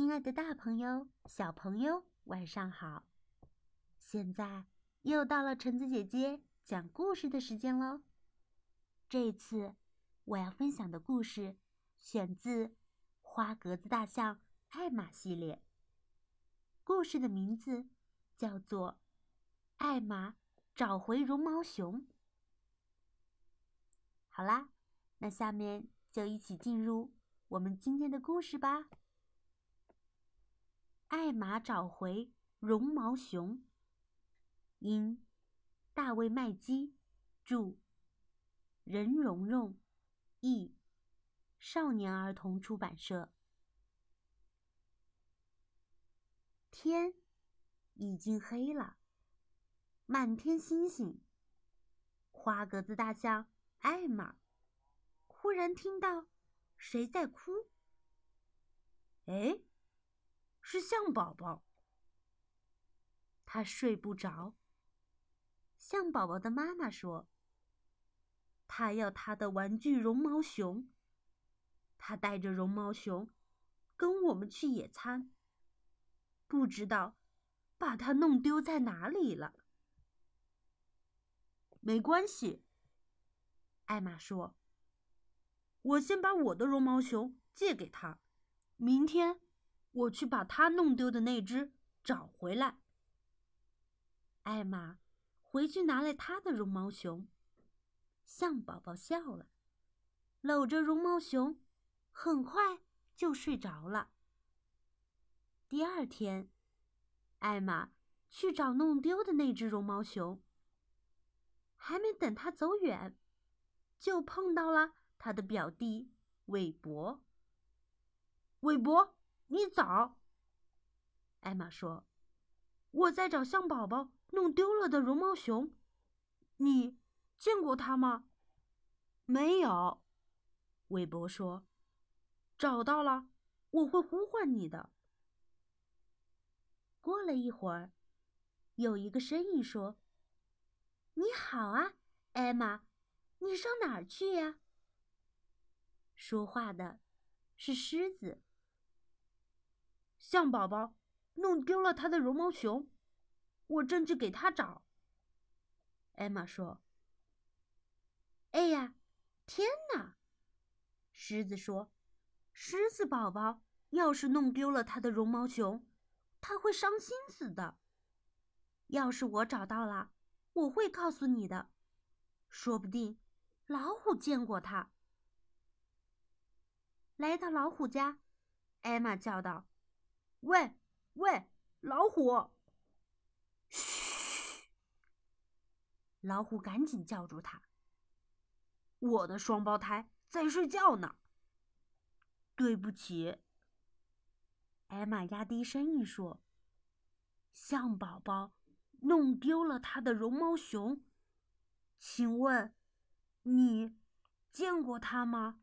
亲爱的大朋友、小朋友，晚上好！现在又到了橙子姐姐讲故事的时间喽。这次我要分享的故事选自《花格子大象艾玛》系列。故事的名字叫做《艾玛找回绒毛熊》。好啦，那下面就一起进入我们今天的故事吧。艾玛找回绒毛熊。因大卫·麦基著，任蓉蓉译，少年儿童出版社。天已经黑了，满天星星。花格子大象艾玛忽然听到谁在哭。哎！是象宝宝，他睡不着。象宝宝的妈妈说：“他要他的玩具绒毛熊。他带着绒毛熊跟我们去野餐，不知道把它弄丢在哪里了。”没关系，艾玛说：“我先把我的绒毛熊借给他，明天。”我去把他弄丢的那只找回来。艾玛回去拿来他的绒毛熊，象宝宝笑了，搂着绒毛熊，很快就睡着了。第二天，艾玛去找弄丢的那只绒毛熊，还没等他走远，就碰到了他的表弟韦伯。韦伯。你早，艾玛说：“我在找象宝宝弄丢了的绒毛熊，你见过它吗？”“没有。”韦伯说，“找到了，我会呼唤你的。”过了一会儿，有一个声音说：“你好啊，艾玛，你上哪儿去呀？”说话的是狮子。象宝宝弄丢了他的绒毛熊，我正去给他找。艾玛说：“哎呀，天哪！”狮子说：“狮子宝宝要是弄丢了他的绒毛熊，他会伤心死的。要是我找到了，我会告诉你的。说不定老虎见过他。”来到老虎家，艾玛叫道。喂，喂，老虎！嘘！老虎赶紧叫住他。我的双胞胎在睡觉呢。对不起。艾玛压低声音说：“象宝宝弄丢了他的绒毛熊，请问你见过他吗？”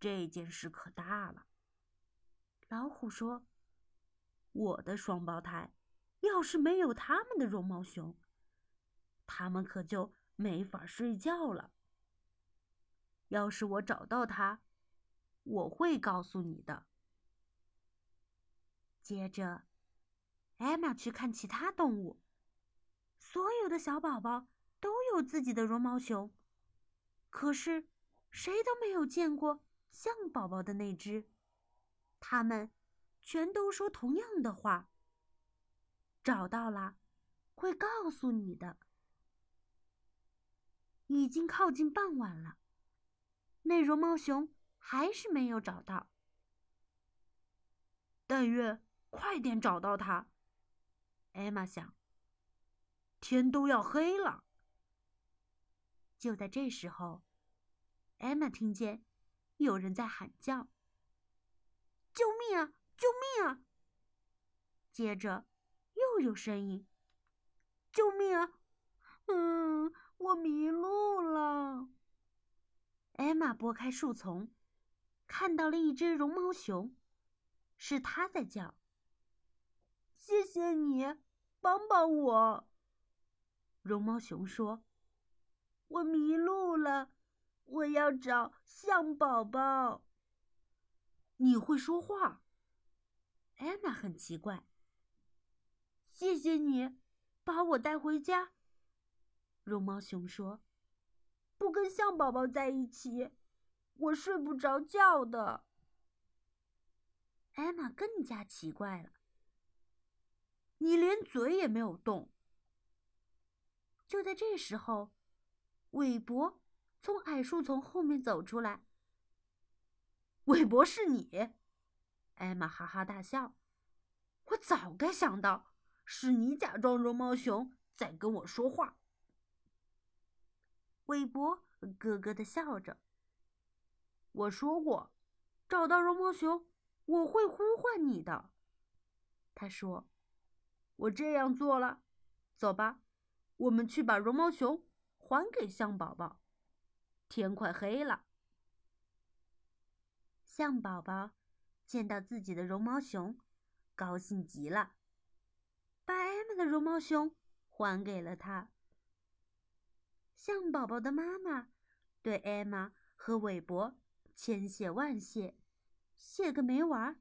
这件事可大了。老虎说：“我的双胞胎，要是没有他们的绒毛熊，他们可就没法睡觉了。要是我找到他，我会告诉你的。”接着，艾玛去看其他动物。所有的小宝宝都有自己的绒毛熊，可是谁都没有见过象宝宝的那只。他们全都说同样的话。找到了，会告诉你的。已经靠近傍晚了，那绒毛熊还是没有找到。但愿快点找到它，艾玛想。天都要黑了。就在这时候，艾玛听见有人在喊叫。救命啊！接着又有声音：“救命啊！嗯，我迷路了。”艾玛拨开树丛，看到了一只绒毛熊，是它在叫。“谢谢你，帮帮我。”绒毛熊说，“我迷路了，我要找象宝宝。”你会说话。艾玛很奇怪。谢谢你，把我带回家。绒毛熊说：“不跟象宝宝在一起，我睡不着觉的。”艾玛更加奇怪了。你连嘴也没有动。就在这时候，韦伯从矮树丛后面走出来。韦伯是你？艾玛哈哈大笑。我早该想到，是你假装绒毛熊在跟我说话。韦伯咯咯的笑着。我说过，找到绒毛熊，我会呼唤你的。他说：“我这样做了。走吧，我们去把绒毛熊还给象宝宝。天快黑了。”象宝宝见到自己的绒毛熊，高兴极了，把艾玛的绒毛熊还给了他。象宝宝的妈妈对艾玛和韦伯千谢万谢，谢个没完。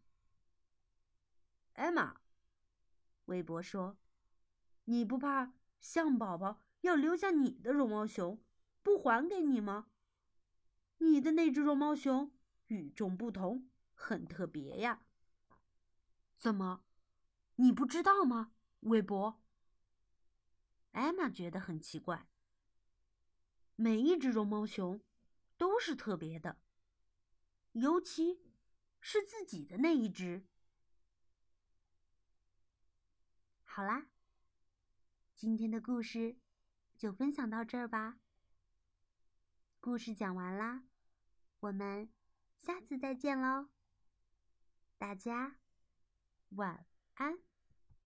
艾玛，韦伯说：“你不怕象宝宝要留下你的绒毛熊不还给你吗？你的那只绒毛熊。”与众不同，很特别呀。怎么，你不知道吗，韦伯？艾玛觉得很奇怪。每一只绒毛熊都是特别的，尤其是自己的那一只。好啦，今天的故事就分享到这儿吧。故事讲完啦，我们。下次再见喽，大家晚安。